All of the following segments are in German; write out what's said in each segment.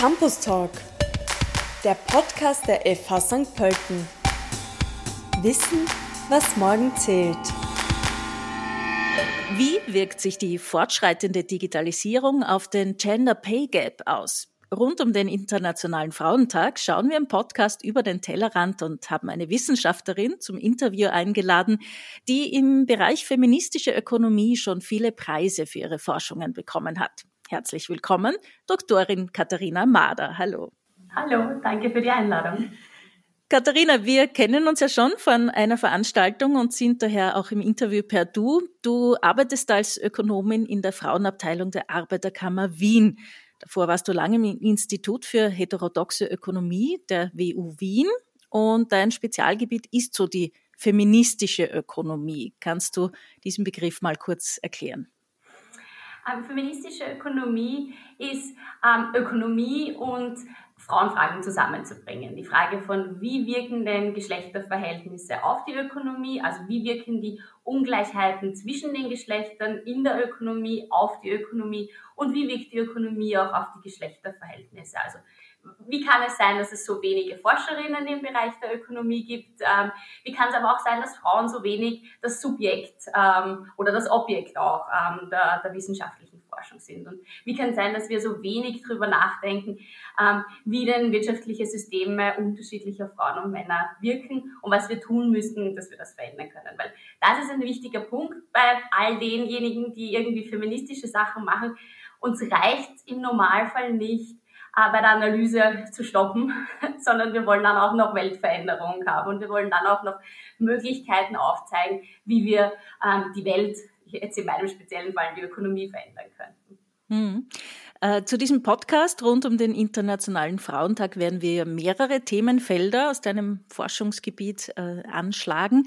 Campus Talk, der Podcast der FH St. Pölten. Wissen, was morgen zählt. Wie wirkt sich die fortschreitende Digitalisierung auf den Gender Pay Gap aus? Rund um den Internationalen Frauentag schauen wir im Podcast über den Tellerrand und haben eine Wissenschaftlerin zum Interview eingeladen, die im Bereich feministische Ökonomie schon viele Preise für ihre Forschungen bekommen hat. Herzlich willkommen, Doktorin Katharina Mader. Hallo. Hallo, danke für die Einladung. Katharina, wir kennen uns ja schon von einer Veranstaltung und sind daher auch im Interview per Du. Du arbeitest als Ökonomin in der Frauenabteilung der Arbeiterkammer Wien. Davor warst du lange im Institut für heterodoxe Ökonomie der WU Wien und dein Spezialgebiet ist so die feministische Ökonomie. Kannst du diesen Begriff mal kurz erklären? Ähm, feministische Ökonomie ist ähm, Ökonomie und Frauenfragen zusammenzubringen. Die Frage von, wie wirken denn Geschlechterverhältnisse auf die Ökonomie, also wie wirken die Ungleichheiten zwischen den Geschlechtern in der Ökonomie auf die Ökonomie und wie wirkt die Ökonomie auch auf die Geschlechterverhältnisse. Also wie kann es sein, dass es so wenige Forscherinnen im Bereich der Ökonomie gibt? Ähm, wie kann es aber auch sein, dass Frauen so wenig das Subjekt ähm, oder das Objekt auch ähm, der, der wissenschaftlichen Forschung sind? Und wie kann es sein, dass wir so wenig darüber nachdenken, ähm, wie denn wirtschaftliche Systeme unterschiedlicher Frauen und Männer wirken und was wir tun müssten, dass wir das verändern können? Weil das ist ein wichtiger Punkt bei all denjenigen, die irgendwie feministische Sachen machen. Uns reicht im Normalfall nicht, äh, bei der Analyse zu stoppen, sondern wir wollen dann auch noch Weltveränderung haben und wir wollen dann auch noch Möglichkeiten aufzeigen, wie wir ähm, die Welt, jetzt in meinem speziellen Fall die Ökonomie verändern können. Hm. Äh, zu diesem Podcast rund um den Internationalen Frauentag werden wir mehrere Themenfelder aus deinem Forschungsgebiet äh, anschlagen.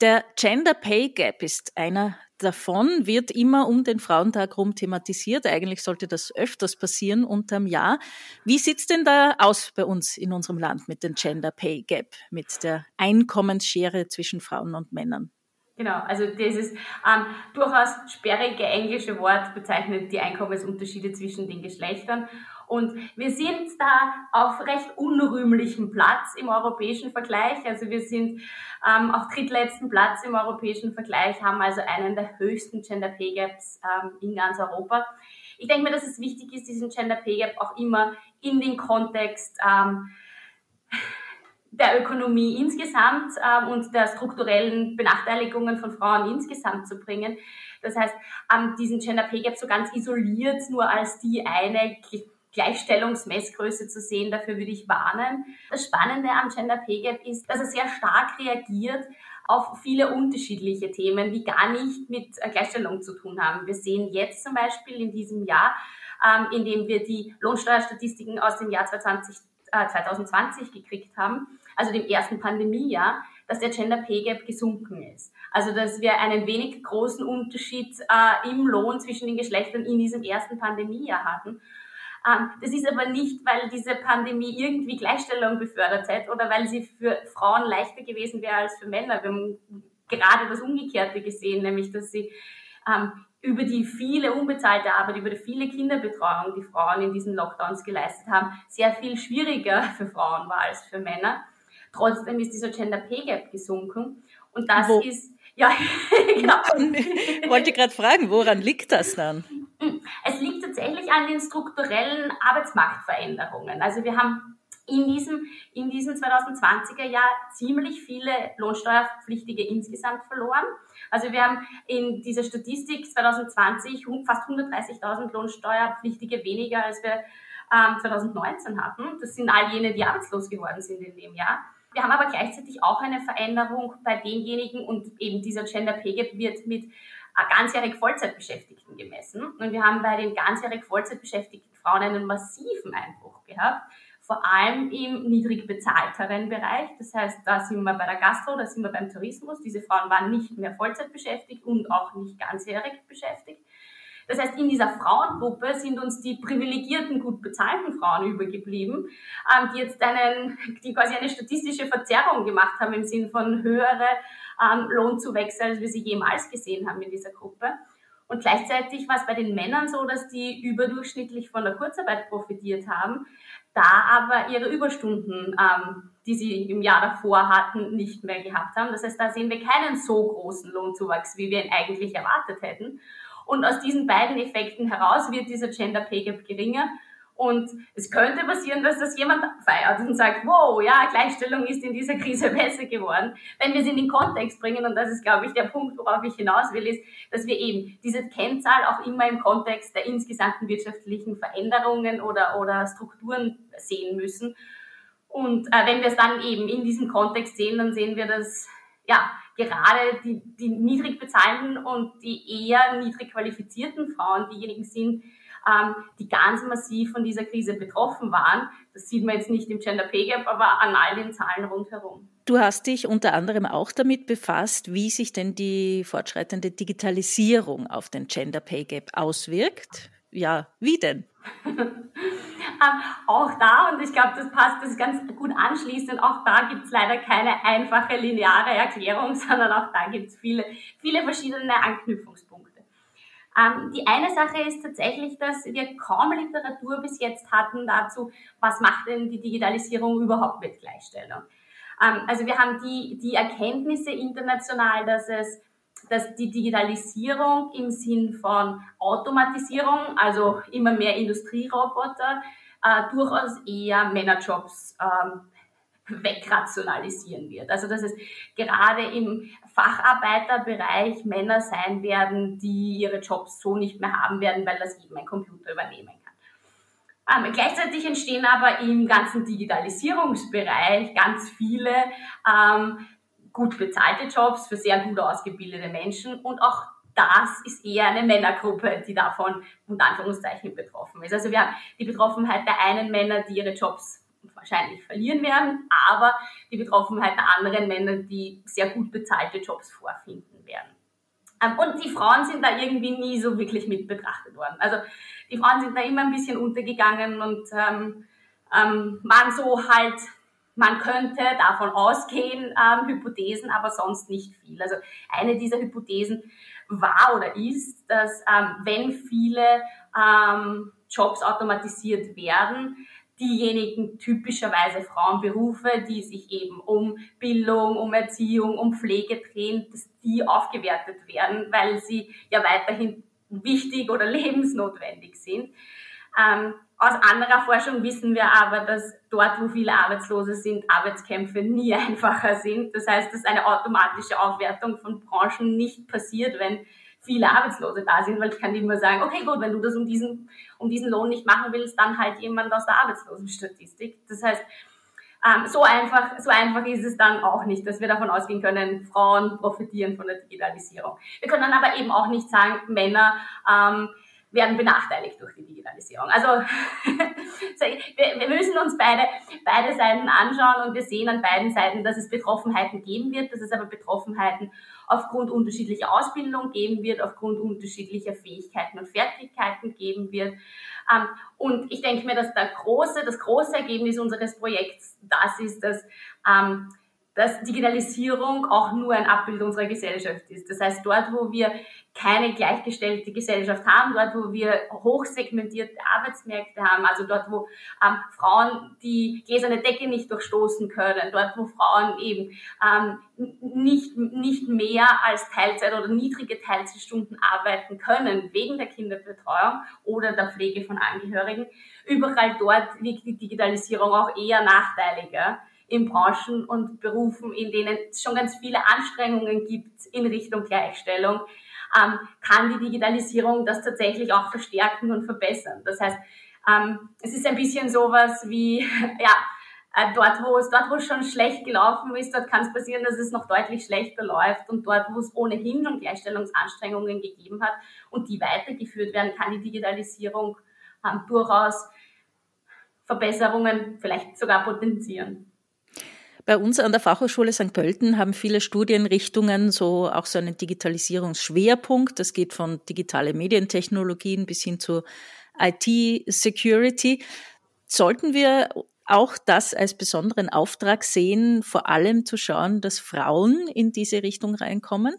Der Gender Pay Gap ist einer davon wird immer um den Frauentag rum thematisiert. Eigentlich sollte das öfters passieren unterm Jahr. Wie sieht's denn da aus bei uns in unserem Land mit dem Gender Pay Gap, mit der Einkommensschere zwischen Frauen und Männern? Genau, also dieses ähm, durchaus sperrige englische Wort bezeichnet die Einkommensunterschiede zwischen den Geschlechtern. Und wir sind da auf recht unrühmlichem Platz im europäischen Vergleich. Also wir sind ähm, auf drittletzten Platz im europäischen Vergleich, haben also einen der höchsten Gender Pay Gaps ähm, in ganz Europa. Ich denke mir, dass es wichtig ist, diesen Gender Pay Gap auch immer in den Kontext ähm, der Ökonomie insgesamt ähm, und der strukturellen Benachteiligungen von Frauen insgesamt zu bringen. Das heißt, ähm, diesen Gender Pay Gap so ganz isoliert nur als die eine Gleichstellungsmessgröße zu sehen. Dafür würde ich warnen. Das Spannende am Gender Pay Gap ist, dass er sehr stark reagiert auf viele unterschiedliche Themen, die gar nicht mit äh, Gleichstellung zu tun haben. Wir sehen jetzt zum Beispiel in diesem Jahr, ähm, in dem wir die Lohnsteuerstatistiken aus dem Jahr 2020, äh, 2020 gekriegt haben, also dem ersten Pandemiejahr, dass der Gender Pay Gap gesunken ist. Also dass wir einen wenig großen Unterschied äh, im Lohn zwischen den Geschlechtern in diesem ersten Pandemiejahr hatten. Ähm, das ist aber nicht, weil diese Pandemie irgendwie Gleichstellung befördert hätte oder weil sie für Frauen leichter gewesen wäre als für Männer. Wir haben gerade das Umgekehrte gesehen, nämlich dass sie ähm, über die viele unbezahlte Arbeit, über die viele Kinderbetreuung, die Frauen in diesen Lockdowns geleistet haben, sehr viel schwieriger für Frauen war als für Männer. Trotzdem ist dieser Gender Pay Gap gesunken und das Wo? ist ja genau. Wollte gerade fragen, woran liegt das dann? Es liegt tatsächlich an den strukturellen Arbeitsmarktveränderungen. Also wir haben in diesem, in diesem 2020er Jahr ziemlich viele Lohnsteuerpflichtige insgesamt verloren. Also wir haben in dieser Statistik 2020 fast 130.000 Lohnsteuerpflichtige weniger, als wir ähm, 2019 hatten. Das sind all jene, die arbeitslos geworden sind in dem Jahr. Wir haben aber gleichzeitig auch eine Veränderung bei denjenigen und eben dieser Gender Pay Gap wird mit ganzjährig Vollzeitbeschäftigten gemessen. Und wir haben bei den ganzjährig Vollzeitbeschäftigten Frauen einen massiven Einbruch gehabt, vor allem im niedrig bezahlteren Bereich. Das heißt, da sind wir bei der Gastro, da sind wir beim Tourismus. Diese Frauen waren nicht mehr Vollzeit beschäftigt und auch nicht ganzjährig beschäftigt. Das heißt, in dieser Frauengruppe sind uns die privilegierten, gut bezahlten Frauen übergeblieben, ähm, die jetzt einen, die quasi eine statistische Verzerrung gemacht haben im Sinn von höhere ähm, Lohnzuwächse, als wir sie jemals gesehen haben in dieser Gruppe. Und gleichzeitig war es bei den Männern so, dass die überdurchschnittlich von der Kurzarbeit profitiert haben, da aber ihre Überstunden, ähm, die sie im Jahr davor hatten, nicht mehr gehabt haben. Das heißt, da sehen wir keinen so großen Lohnzuwachs, wie wir ihn eigentlich erwartet hätten. Und aus diesen beiden Effekten heraus wird dieser Gender Pay Gap geringer und es könnte passieren, dass das jemand feiert und sagt, wow, ja, Gleichstellung ist in dieser Krise besser geworden. Wenn wir es in den Kontext bringen, und das ist, glaube ich, der Punkt, worauf ich hinaus will, ist, dass wir eben diese Kennzahl auch immer im Kontext der insgesamten wirtschaftlichen Veränderungen oder, oder Strukturen sehen müssen. Und äh, wenn wir es dann eben in diesem Kontext sehen, dann sehen wir, dass ja, gerade die, die niedrig bezahlten und die eher niedrig qualifizierten Frauen diejenigen sind, ähm, die ganz massiv von dieser Krise betroffen waren. Das sieht man jetzt nicht im Gender Pay Gap, aber an all den Zahlen rundherum. Du hast dich unter anderem auch damit befasst, wie sich denn die fortschreitende Digitalisierung auf den Gender Pay Gap auswirkt. Ja, wie denn? ähm, auch da, und ich glaube, das passt das ganz gut anschließend, auch da gibt es leider keine einfache lineare Erklärung, sondern auch da gibt es viele, viele verschiedene Anknüpfungspunkte. Ähm, die eine Sache ist tatsächlich, dass wir kaum Literatur bis jetzt hatten dazu, was macht denn die Digitalisierung überhaupt mit Gleichstellung. Ähm, also wir haben die, die Erkenntnisse international, dass es dass die Digitalisierung im Sinn von Automatisierung, also immer mehr Industrieroboter, äh, durchaus eher Männerjobs ähm, wegrationalisieren wird. Also dass es gerade im Facharbeiterbereich Männer sein werden, die ihre Jobs so nicht mehr haben werden, weil das eben ein Computer übernehmen kann. Ähm, gleichzeitig entstehen aber im ganzen Digitalisierungsbereich ganz viele ähm, gut bezahlte Jobs für sehr gut ausgebildete Menschen und auch das ist eher eine Männergruppe, die davon unter Anführungszeichen betroffen ist. Also wir haben die Betroffenheit der einen Männer, die ihre Jobs wahrscheinlich verlieren werden, aber die Betroffenheit der anderen Männer, die sehr gut bezahlte Jobs vorfinden werden. Ähm, und die Frauen sind da irgendwie nie so wirklich mit betrachtet worden. Also die Frauen sind da immer ein bisschen untergegangen und ähm, ähm, waren so halt, man könnte davon ausgehen, ähm, Hypothesen, aber sonst nicht viel. Also eine dieser Hypothesen war oder ist, dass ähm, wenn viele ähm, Jobs automatisiert werden, diejenigen typischerweise Frauenberufe, die sich eben um Bildung, um Erziehung, um Pflege drehen, dass die aufgewertet werden, weil sie ja weiterhin wichtig oder lebensnotwendig sind. Ähm, aus anderer Forschung wissen wir aber, dass dort, wo viele Arbeitslose sind, Arbeitskämpfe nie einfacher sind. Das heißt, dass eine automatische Aufwertung von Branchen nicht passiert, wenn viele Arbeitslose da sind, weil ich kann immer sagen, okay, gut, wenn du das um diesen, um diesen Lohn nicht machen willst, dann halt jemand aus der Arbeitslosenstatistik. Das heißt, ähm, so einfach, so einfach ist es dann auch nicht, dass wir davon ausgehen können, Frauen profitieren von der Digitalisierung. Wir können dann aber eben auch nicht sagen, Männer ähm, werden benachteiligt durch die Digitalisierung. Also wir, müssen uns beide, beide Seiten anschauen und wir sehen an beiden Seiten, dass es Betroffenheiten geben wird, dass es aber Betroffenheiten aufgrund unterschiedlicher Ausbildung geben wird, aufgrund unterschiedlicher Fähigkeiten und Fertigkeiten geben wird. Ähm, und ich denke mir, dass der große, das große Ergebnis unseres Projekts das ist, dass ähm, dass Digitalisierung auch nur ein Abbild unserer Gesellschaft ist. Das heißt, dort, wo wir keine gleichgestellte Gesellschaft haben, dort, wo wir hochsegmentierte Arbeitsmärkte haben, also dort, wo ähm, Frauen die gläserne Decke nicht durchstoßen können, dort, wo Frauen eben ähm, nicht, nicht mehr als Teilzeit oder niedrige Teilzeitstunden arbeiten können, wegen der Kinderbetreuung oder der Pflege von Angehörigen, überall dort liegt die Digitalisierung auch eher nachteiliger in Branchen und Berufen, in denen es schon ganz viele Anstrengungen gibt in Richtung Gleichstellung, ähm, kann die Digitalisierung das tatsächlich auch verstärken und verbessern. Das heißt, ähm, es ist ein bisschen sowas wie, ja, äh, dort, wo es, dort, wo es schon schlecht gelaufen ist, dort kann es passieren, dass es noch deutlich schlechter läuft und dort, wo es ohnehin schon Gleichstellungsanstrengungen gegeben hat und die weitergeführt werden, kann die Digitalisierung ähm, durchaus Verbesserungen vielleicht sogar potenzieren. Bei uns an der Fachhochschule St. Pölten haben viele Studienrichtungen so auch so einen Digitalisierungsschwerpunkt. Das geht von digitale Medientechnologien bis hin zu IT-Security. Sollten wir auch das als besonderen Auftrag sehen, vor allem zu schauen, dass Frauen in diese Richtung reinkommen?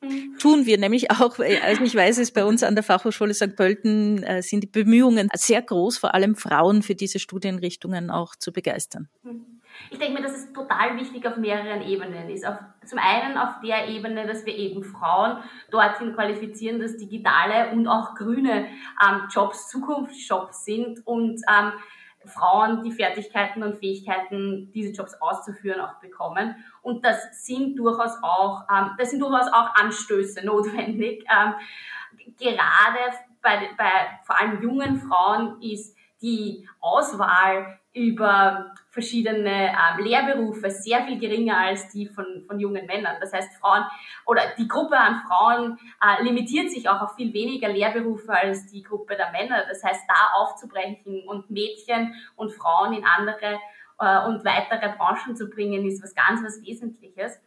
Mhm. Tun wir nämlich auch, also ich weiß es, bei uns an der Fachhochschule St. Pölten äh, sind die Bemühungen sehr groß, vor allem Frauen für diese Studienrichtungen auch zu begeistern. Mhm. Ich denke mir, dass es total wichtig auf mehreren Ebenen ist. Auf, zum einen auf der Ebene, dass wir eben Frauen dorthin qualifizieren, dass digitale und auch grüne ähm, Jobs Zukunftsjobs sind und ähm, Frauen die Fertigkeiten und Fähigkeiten, diese Jobs auszuführen, auch bekommen. Und das sind durchaus auch, ähm, das sind durchaus auch Anstöße notwendig. Ähm, gerade bei, bei vor allem jungen Frauen ist die Auswahl über verschiedene ähm, Lehrberufe sehr viel geringer als die von, von jungen Männern. Das heißt, Frauen oder die Gruppe an Frauen äh, limitiert sich auch auf viel weniger Lehrberufe als die Gruppe der Männer. Das heißt, da aufzubrechen und Mädchen und Frauen in andere äh, und weitere Branchen zu bringen, ist was ganz was Wesentliches.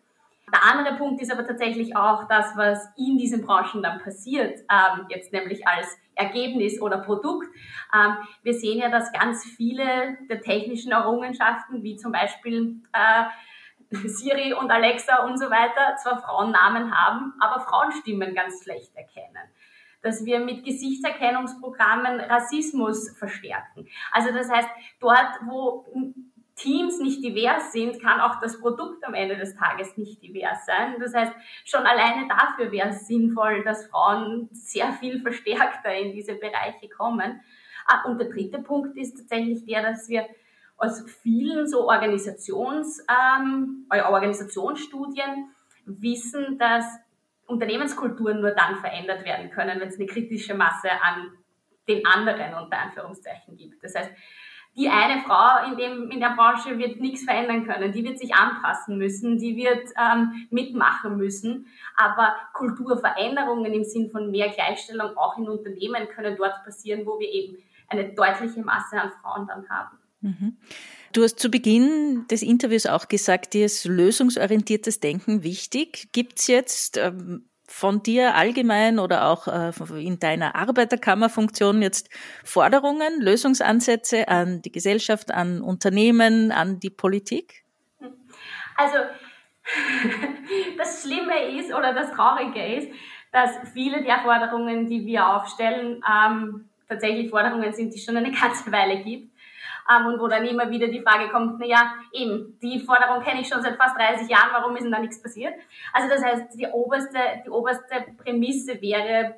Der andere Punkt ist aber tatsächlich auch das, was in diesen Branchen dann passiert, ähm, jetzt nämlich als Ergebnis oder Produkt. Ähm, wir sehen ja, dass ganz viele der technischen Errungenschaften, wie zum Beispiel äh, Siri und Alexa und so weiter, zwar Frauennamen haben, aber Frauenstimmen ganz schlecht erkennen dass wir mit Gesichtserkennungsprogrammen Rassismus verstärken. Also das heißt, dort, wo Teams nicht divers sind, kann auch das Produkt am Ende des Tages nicht divers sein. Das heißt, schon alleine dafür wäre es sinnvoll, dass Frauen sehr viel verstärkter in diese Bereiche kommen. Ah, und der dritte Punkt ist tatsächlich der, dass wir aus vielen so Organisations, ähm, äh, Organisationsstudien wissen, dass Unternehmenskulturen nur dann verändert werden können, wenn es eine kritische Masse an den anderen unter Anführungszeichen gibt. Das heißt, die eine Frau in, dem, in der Branche wird nichts verändern können. Die wird sich anpassen müssen, die wird ähm, mitmachen müssen. Aber Kulturveränderungen im Sinn von mehr Gleichstellung auch in Unternehmen können dort passieren, wo wir eben eine deutliche Masse an Frauen dann haben. Mhm. Du hast zu Beginn des Interviews auch gesagt, dir ist lösungsorientiertes Denken wichtig. Gibt es jetzt ähm, von dir allgemein oder auch äh, in deiner Arbeiterkammerfunktion jetzt Forderungen, Lösungsansätze an die Gesellschaft, an Unternehmen, an die Politik? Also das Schlimme ist oder das Traurige ist, dass viele der Forderungen, die wir aufstellen, ähm, tatsächlich Forderungen sind, die es schon eine ganze Weile gibt ähm, und wo dann immer wieder die Frage kommt, na ja, eben, die Forderung kenne ich schon seit fast 30 Jahren, warum ist denn da nichts passiert? Also das heißt, die oberste, die oberste Prämisse wäre,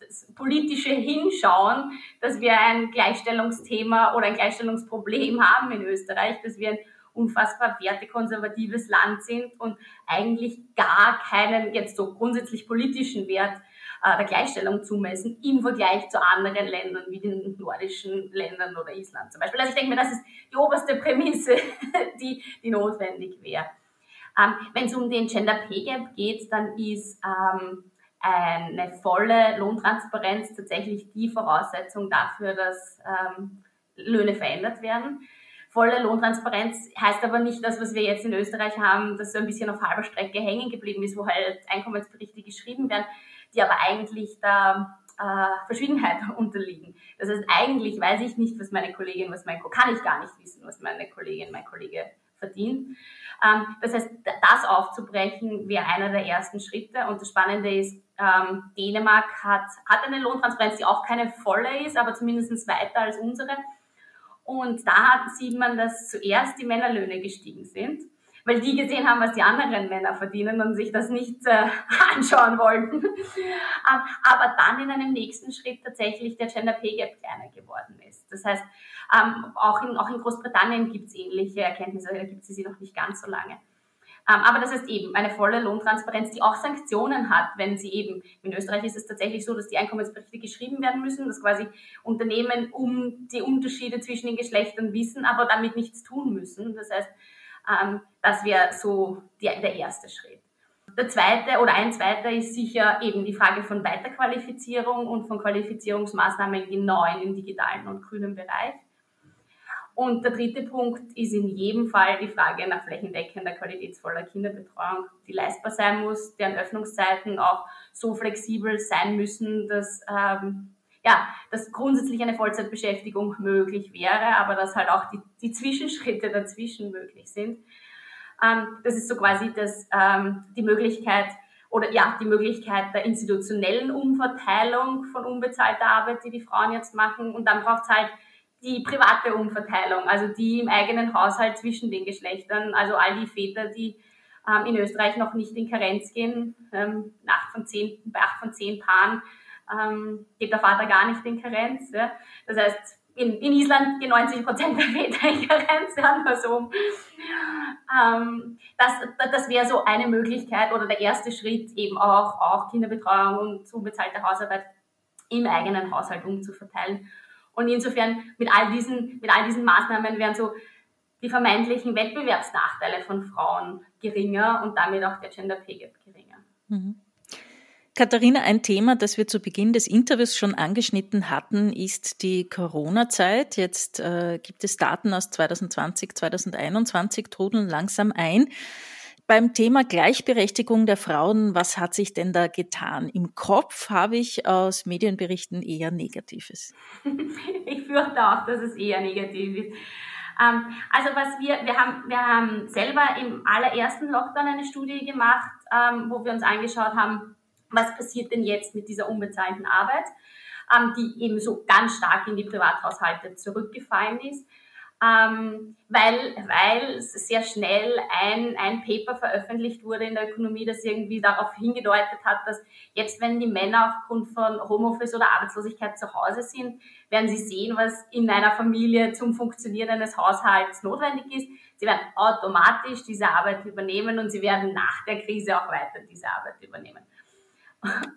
das politische Hinschauen, dass wir ein Gleichstellungsthema oder ein Gleichstellungsproblem haben in Österreich, dass wir ein unfassbar wertekonservatives Land sind und eigentlich gar keinen jetzt so grundsätzlich politischen Wert äh, der Gleichstellung zumessen im Vergleich zu anderen Ländern wie den nordischen Ländern oder Island zum Beispiel. Also ich denke mir, das ist die oberste Prämisse, die, die notwendig wäre. Ähm, Wenn es um den Gender Pay Gap geht, dann ist ähm, eine volle Lohntransparenz tatsächlich die Voraussetzung dafür, dass ähm, Löhne verändert werden. Volle Lohntransparenz heißt aber nicht das, was wir jetzt in Österreich haben, das so ein bisschen auf halber Strecke hängen geblieben ist, wo halt Einkommensberichte geschrieben werden die aber eigentlich der äh, Verschwiegenheit unterliegen. Das heißt, eigentlich weiß ich nicht, was meine Kollegin, was mein kann ich gar nicht wissen, was meine Kollegin, mein Kollege verdient. Ähm, das heißt, das aufzubrechen wäre einer der ersten Schritte. Und das Spannende ist, ähm, Dänemark hat, hat eine Lohntransparenz, die auch keine volle ist, aber zumindest weiter als unsere. Und da sieht man, dass zuerst die Männerlöhne gestiegen sind weil die gesehen haben, was die anderen Männer verdienen und sich das nicht äh, anschauen wollten. Ähm, aber dann in einem nächsten Schritt tatsächlich der Gender Pay Gap kleiner geworden ist. Das heißt, ähm, auch, in, auch in Großbritannien gibt es ähnliche Erkenntnisse, da gibt es sie noch nicht ganz so lange. Ähm, aber das heißt eben eine volle Lohntransparenz, die auch Sanktionen hat, wenn sie eben, in Österreich ist es tatsächlich so, dass die Einkommensberichte geschrieben werden müssen, dass quasi Unternehmen um die Unterschiede zwischen den Geschlechtern wissen, aber damit nichts tun müssen. Das heißt, ähm, das wäre so der, der erste Schritt. Der zweite oder ein zweiter ist sicher eben die Frage von Weiterqualifizierung und von Qualifizierungsmaßnahmen genau im digitalen und grünen Bereich. Und der dritte Punkt ist in jedem Fall die Frage nach flächendeckender, qualitätsvoller Kinderbetreuung, die leistbar sein muss, deren Öffnungszeiten auch so flexibel sein müssen, dass ähm, ja, dass grundsätzlich eine Vollzeitbeschäftigung möglich wäre, aber dass halt auch die, die Zwischenschritte dazwischen möglich sind. Ähm, das ist so quasi das, ähm, die Möglichkeit oder ja, die Möglichkeit der institutionellen Umverteilung von unbezahlter Arbeit, die die Frauen jetzt machen. Und dann braucht es halt die private Umverteilung, also die im eigenen Haushalt zwischen den Geschlechtern, also all die Väter, die ähm, in Österreich noch nicht in Karenz gehen, ähm, acht von zehn, bei acht von zehn Paaren ähm, geht der Vater gar nicht in Karenz. Ja. Das heißt, in, in Island gehen 90 Prozent der Väter in Karenz, andersrum. Ähm, das das wäre so eine Möglichkeit oder der erste Schritt, eben auch, auch Kinderbetreuung und unbezahlte Hausarbeit im eigenen Haushalt umzuverteilen. Und insofern mit all diesen, mit all diesen Maßnahmen wären so die vermeintlichen Wettbewerbsnachteile von Frauen geringer und damit auch der Gender Pay Gap geringer. Mhm. Katharina, ein Thema, das wir zu Beginn des Interviews schon angeschnitten hatten, ist die Corona-Zeit. Jetzt äh, gibt es Daten aus 2020, 2021, trudeln langsam ein. Beim Thema Gleichberechtigung der Frauen, was hat sich denn da getan? Im Kopf habe ich aus Medienberichten eher Negatives. ich fürchte auch, dass es eher negativ ist. Ähm, also was wir, wir haben, wir haben selber im allerersten Lockdown eine Studie gemacht, ähm, wo wir uns angeschaut haben, was passiert denn jetzt mit dieser unbezahlten Arbeit, ähm, die eben so ganz stark in die Privathaushalte zurückgefallen ist ähm, weil, weil sehr schnell ein, ein Paper veröffentlicht wurde in der Ökonomie, das irgendwie darauf hingedeutet hat, dass jetzt, wenn die Männer aufgrund von Homeoffice oder Arbeitslosigkeit zu Hause sind, werden sie sehen, was in einer Familie zum Funktionieren eines Haushalts notwendig ist. Sie werden automatisch diese Arbeit übernehmen und sie werden nach der Krise auch weiter diese Arbeit übernehmen.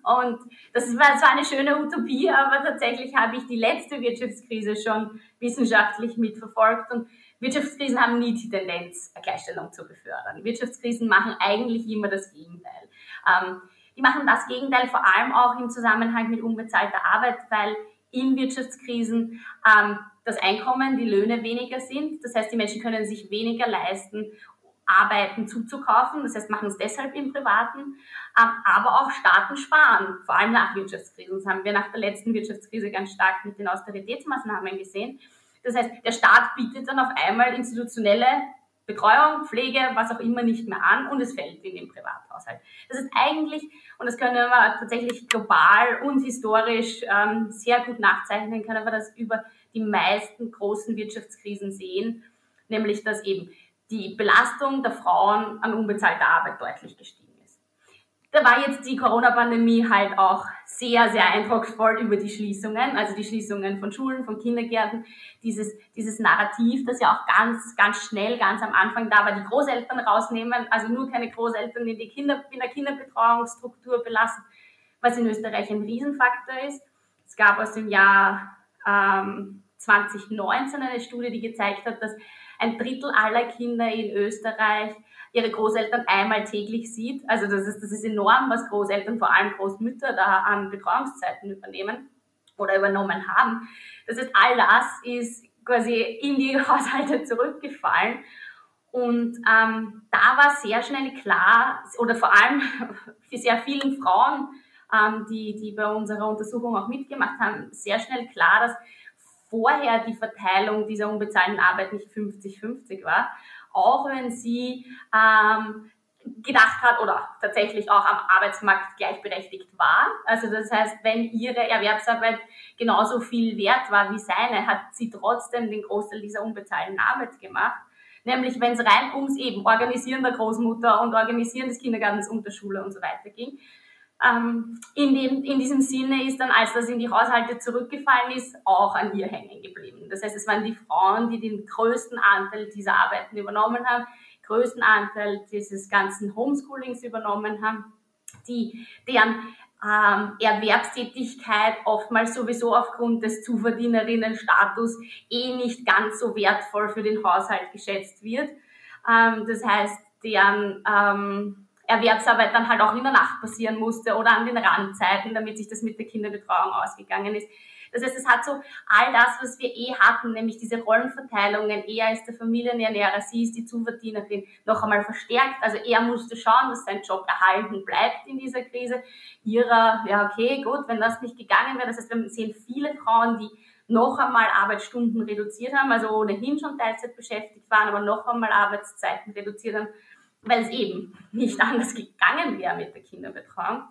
Und das war zwar eine schöne Utopie, aber tatsächlich habe ich die letzte Wirtschaftskrise schon wissenschaftlich mitverfolgt und Wirtschaftskrisen haben nie die Tendenz, Gleichstellung zu befördern. Wirtschaftskrisen machen eigentlich immer das Gegenteil. Ähm, die machen das Gegenteil vor allem auch im Zusammenhang mit unbezahlter Arbeit, weil in Wirtschaftskrisen ähm, das Einkommen, die Löhne weniger sind. Das heißt, die Menschen können sich weniger leisten Arbeiten zuzukaufen. Das heißt, machen es deshalb im Privaten, ähm, aber auch Staaten sparen, vor allem nach Wirtschaftskrisen. Das haben wir nach der letzten Wirtschaftskrise ganz stark mit den Austeritätsmaßnahmen gesehen. Das heißt, der Staat bietet dann auf einmal institutionelle Betreuung, Pflege, was auch immer nicht mehr an und es fällt in den Privathaushalt. Das ist eigentlich, und das können wir tatsächlich global und historisch ähm, sehr gut nachzeichnen, können wir das über die meisten großen Wirtschaftskrisen sehen, nämlich dass eben die Belastung der Frauen an unbezahlter Arbeit deutlich gestiegen ist. Da war jetzt die Corona-Pandemie halt auch sehr, sehr eindrucksvoll über die Schließungen, also die Schließungen von Schulen, von Kindergärten, dieses, dieses Narrativ, das ja auch ganz, ganz schnell, ganz am Anfang da war, die Großeltern rausnehmen, also nur keine Großeltern in, die Kinder, in der Kinderbetreuungsstruktur belassen, was in Österreich ein Riesenfaktor ist. Es gab aus dem Jahr ähm, 2019 eine Studie, die gezeigt hat, dass ein Drittel aller Kinder in Österreich ihre Großeltern einmal täglich sieht. Also das ist, das ist enorm, was Großeltern, vor allem Großmütter, da an Betreuungszeiten übernehmen oder übernommen haben. Das heißt, all das ist quasi in die Haushalte zurückgefallen. Und ähm, da war sehr schnell klar, oder vor allem für sehr vielen Frauen, ähm, die, die bei unserer Untersuchung auch mitgemacht haben, sehr schnell klar, dass vorher die Verteilung dieser unbezahlten Arbeit nicht 50-50 war, auch wenn sie ähm, gedacht hat oder tatsächlich auch am Arbeitsmarkt gleichberechtigt war. Also das heißt, wenn ihre Erwerbsarbeit genauso viel wert war wie seine, hat sie trotzdem den Großteil dieser unbezahlten Arbeit gemacht. Nämlich wenn es rein ums eben Organisieren der Großmutter und Organisieren des Kindergartens und der Schule und so weiter ging, ähm, in, dem, in diesem Sinne ist dann, als das in die Haushalte zurückgefallen ist, auch an ihr hängen geblieben. Das heißt, es waren die Frauen, die den größten Anteil dieser Arbeiten übernommen haben, größten Anteil dieses ganzen Homeschoolings übernommen haben, die, deren ähm, Erwerbstätigkeit oftmals sowieso aufgrund des Zuverdienerinnenstatus eh nicht ganz so wertvoll für den Haushalt geschätzt wird. Ähm, das heißt, deren ähm, Erwerbsarbeit dann halt auch in der Nacht passieren musste oder an den Randzeiten, damit sich das mit der Kinderbetreuung ausgegangen ist. Das heißt, es hat so all das, was wir eh hatten, nämlich diese Rollenverteilungen, er ist der Familienernährer, sie ist die Zuverdienerin, noch einmal verstärkt. Also er musste schauen, dass sein Job erhalten bleibt in dieser Krise. Ihrer, ja okay, gut, wenn das nicht gegangen wäre, das heißt, wir sehen viele Frauen, die noch einmal Arbeitsstunden reduziert haben, also ohnehin schon Teilzeit beschäftigt waren, aber noch einmal Arbeitszeiten reduziert haben weil es eben nicht anders gegangen wäre mit der Kinderbetreuung.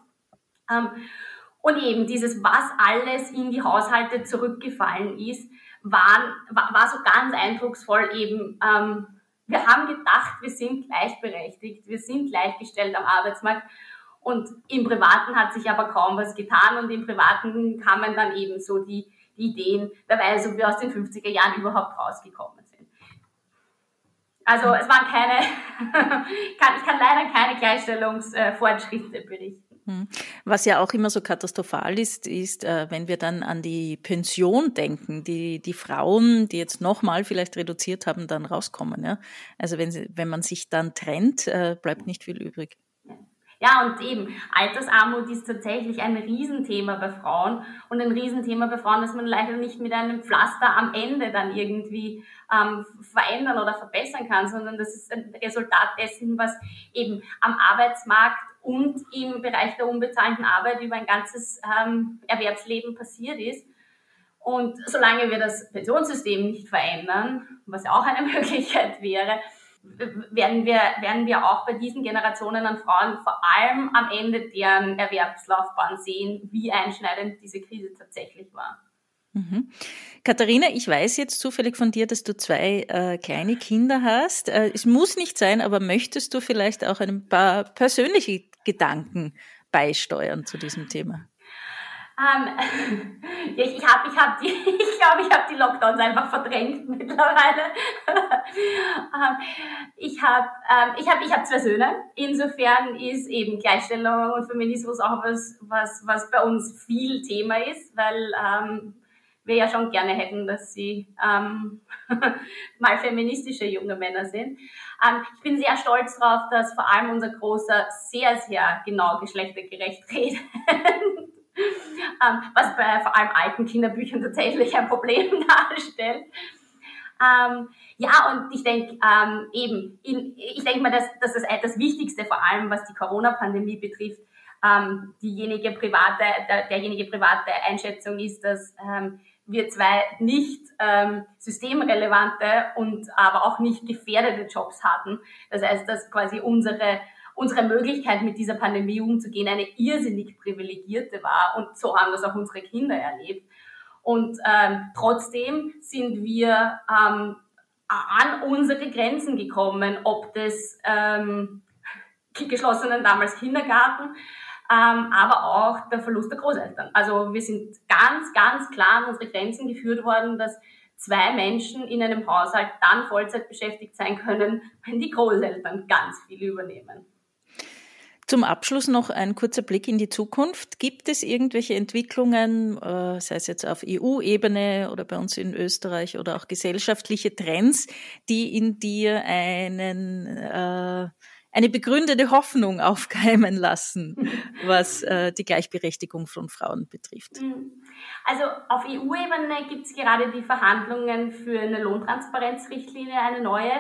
Ähm, und eben dieses, was alles in die Haushalte zurückgefallen ist, waren, war, war so ganz eindrucksvoll eben, ähm, wir haben gedacht, wir sind gleichberechtigt, wir sind gleichgestellt am Arbeitsmarkt und im Privaten hat sich aber kaum was getan und im Privaten kamen dann eben so die, die Ideen, wer weiß, ob wir aus den 50er Jahren überhaupt rausgekommen. Also es waren keine, ich kann leider keine Gleichstellungsfortschritte berichten. Hm. Was ja auch immer so katastrophal ist, ist, äh, wenn wir dann an die Pension denken, die die Frauen, die jetzt nochmal vielleicht reduziert haben, dann rauskommen. Ja? Also wenn, sie, wenn man sich dann trennt, äh, bleibt nicht viel übrig. Ja, und eben, Altersarmut ist tatsächlich ein Riesenthema bei Frauen und ein Riesenthema bei Frauen, das man leider nicht mit einem Pflaster am Ende dann irgendwie ähm, verändern oder verbessern kann, sondern das ist ein Resultat dessen, was eben am Arbeitsmarkt und im Bereich der unbezahlten Arbeit über ein ganzes ähm, Erwerbsleben passiert ist. Und solange wir das Pensionssystem nicht verändern, was ja auch eine Möglichkeit wäre, werden wir, werden wir auch bei diesen Generationen an Frauen vor allem am Ende deren Erwerbslaufbahn sehen, wie einschneidend diese Krise tatsächlich war. Mhm. Katharina, ich weiß jetzt zufällig von dir, dass du zwei äh, kleine Kinder hast. Äh, es muss nicht sein, aber möchtest du vielleicht auch ein paar persönliche Gedanken beisteuern zu diesem Thema? Ähm, ich habe ich hab die, ich glaube, ich habe die Lockdowns einfach verdrängt mittlerweile. ähm, ich habe ähm, ich hab, ich hab zwei Söhne. Insofern ist eben Gleichstellung und Feminismus auch was, was, was bei uns viel Thema ist, weil ähm, wir ja schon gerne hätten, dass sie ähm, mal feministische junge Männer sind. Ähm, ich bin sehr stolz darauf, dass vor allem unser Großer sehr, sehr genau geschlechtergerecht redet. ähm, was bei vor allem alten Kinderbüchern tatsächlich ein Problem darstellt. Ähm, ja, und ich denke ähm, eben, in, ich denke mal, dass, dass das, das Wichtigste vor allem, was die Corona-Pandemie betrifft, ähm, diejenige private, der, derjenige private Einschätzung ist, dass ähm, wir zwei nicht ähm, systemrelevante und aber auch nicht gefährdete Jobs hatten. Das heißt, dass quasi unsere unsere Möglichkeit, mit dieser Pandemie umzugehen, eine irrsinnig privilegierte war. Und so haben das auch unsere Kinder erlebt. Und ähm, trotzdem sind wir ähm, an unsere Grenzen gekommen, ob des ähm, geschlossenen damals Kindergarten, ähm, aber auch der Verlust der Großeltern. Also wir sind ganz, ganz klar an unsere Grenzen geführt worden, dass zwei Menschen in einem Haushalt dann Vollzeit beschäftigt sein können, wenn die Großeltern ganz viel übernehmen. Zum Abschluss noch ein kurzer Blick in die Zukunft. Gibt es irgendwelche Entwicklungen, äh, sei es jetzt auf EU-Ebene oder bei uns in Österreich oder auch gesellschaftliche Trends, die in dir einen, äh, eine begründete Hoffnung aufkeimen lassen, was äh, die Gleichberechtigung von Frauen betrifft? Mhm. Also auf EU-Ebene gibt es gerade die Verhandlungen für eine Lohntransparenzrichtlinie, eine neue,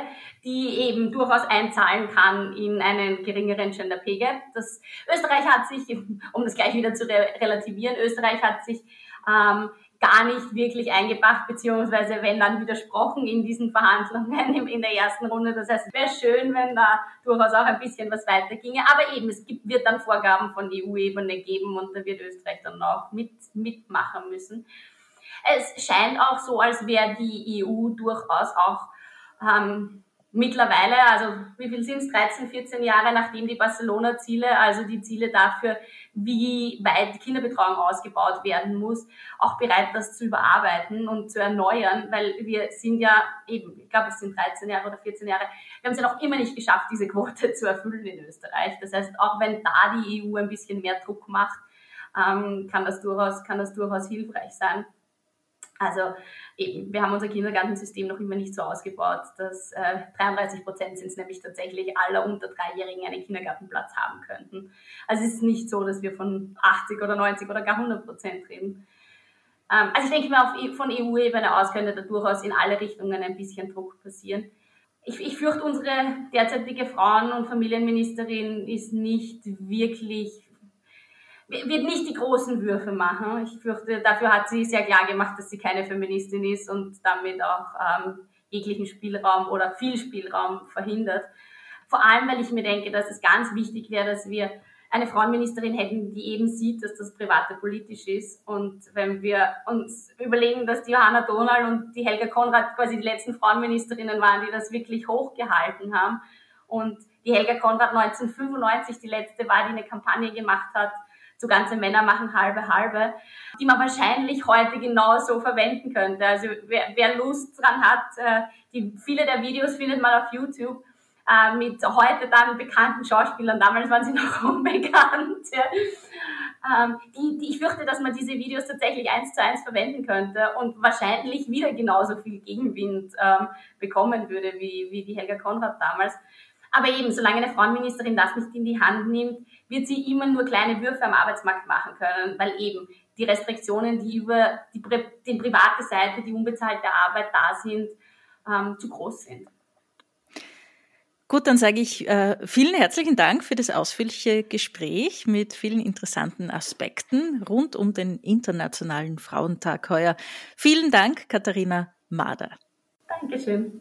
die eben durchaus einzahlen kann in einen geringeren Gender Pay Gap. Das Österreich hat sich, um das gleich wieder zu re relativieren, Österreich hat sich ähm, gar nicht wirklich eingebracht, beziehungsweise wenn dann widersprochen in diesen Verhandlungen in der ersten Runde. Das heißt, wäre schön, wenn da durchaus auch ein bisschen was weiter ginge. Aber eben, es gibt, wird dann Vorgaben von EU-Ebene geben und da wird Österreich dann auch mit, mitmachen müssen. Es scheint auch so, als wäre die EU durchaus auch ähm, mittlerweile, also wie viel sind es, 13, 14 Jahre nachdem die Barcelona-Ziele, also die Ziele dafür, wie weit Kinderbetreuung ausgebaut werden muss, auch bereit, das zu überarbeiten und zu erneuern, weil wir sind ja eben, ich glaube, es sind 13 Jahre oder 14 Jahre, wir haben es ja noch immer nicht geschafft, diese Quote zu erfüllen in Österreich. Das heißt, auch wenn da die EU ein bisschen mehr Druck macht, ähm, kann das durchaus, kann das durchaus hilfreich sein. Also eben, wir haben unser Kindergartensystem noch immer nicht so ausgebaut, dass äh, 33 Prozent sind es nämlich tatsächlich aller unter Dreijährigen einen Kindergartenplatz haben könnten. Also es ist nicht so, dass wir von 80 oder 90 oder gar 100 Prozent reden. Ähm, also ich denke mal, auf, e, von EU-Ebene aus könnte da durchaus in alle Richtungen ein bisschen Druck passieren. Ich, ich fürchte, unsere derzeitige Frauen- und Familienministerin ist nicht wirklich wird nicht die großen Würfe machen. Ich fürchte, dafür hat sie sehr klar gemacht, dass sie keine Feministin ist und damit auch ähm, jeglichen Spielraum oder viel Spielraum verhindert. Vor allem, weil ich mir denke, dass es ganz wichtig wäre, dass wir eine Frauenministerin hätten, die eben sieht, dass das Private politisch ist. Und wenn wir uns überlegen, dass die Johanna Donal und die Helga Konrad quasi die letzten Frauenministerinnen waren, die das wirklich hochgehalten haben. Und die Helga Konrad 1995 die letzte war, die eine Kampagne gemacht hat, so ganze Männer machen halbe halbe, die man wahrscheinlich heute genauso verwenden könnte. Also wer, wer Lust dran hat, äh, die, viele der Videos findet man auf YouTube äh, mit heute dann bekannten Schauspielern, damals waren sie noch unbekannt. Ja. Ähm, die, die, ich fürchte, dass man diese Videos tatsächlich eins zu eins verwenden könnte und wahrscheinlich wieder genauso viel Gegenwind ähm, bekommen würde wie, wie die Helga Konrad damals. Aber eben, solange eine Frauenministerin das nicht in die Hand nimmt, wird sie immer nur kleine Würfe am Arbeitsmarkt machen können, weil eben die Restriktionen, die über die, die private Seite, die unbezahlte Arbeit da sind, ähm, zu groß sind. Gut, dann sage ich äh, vielen herzlichen Dank für das ausführliche Gespräch mit vielen interessanten Aspekten rund um den Internationalen Frauentag heuer. Vielen Dank, Katharina Mader. Dankeschön.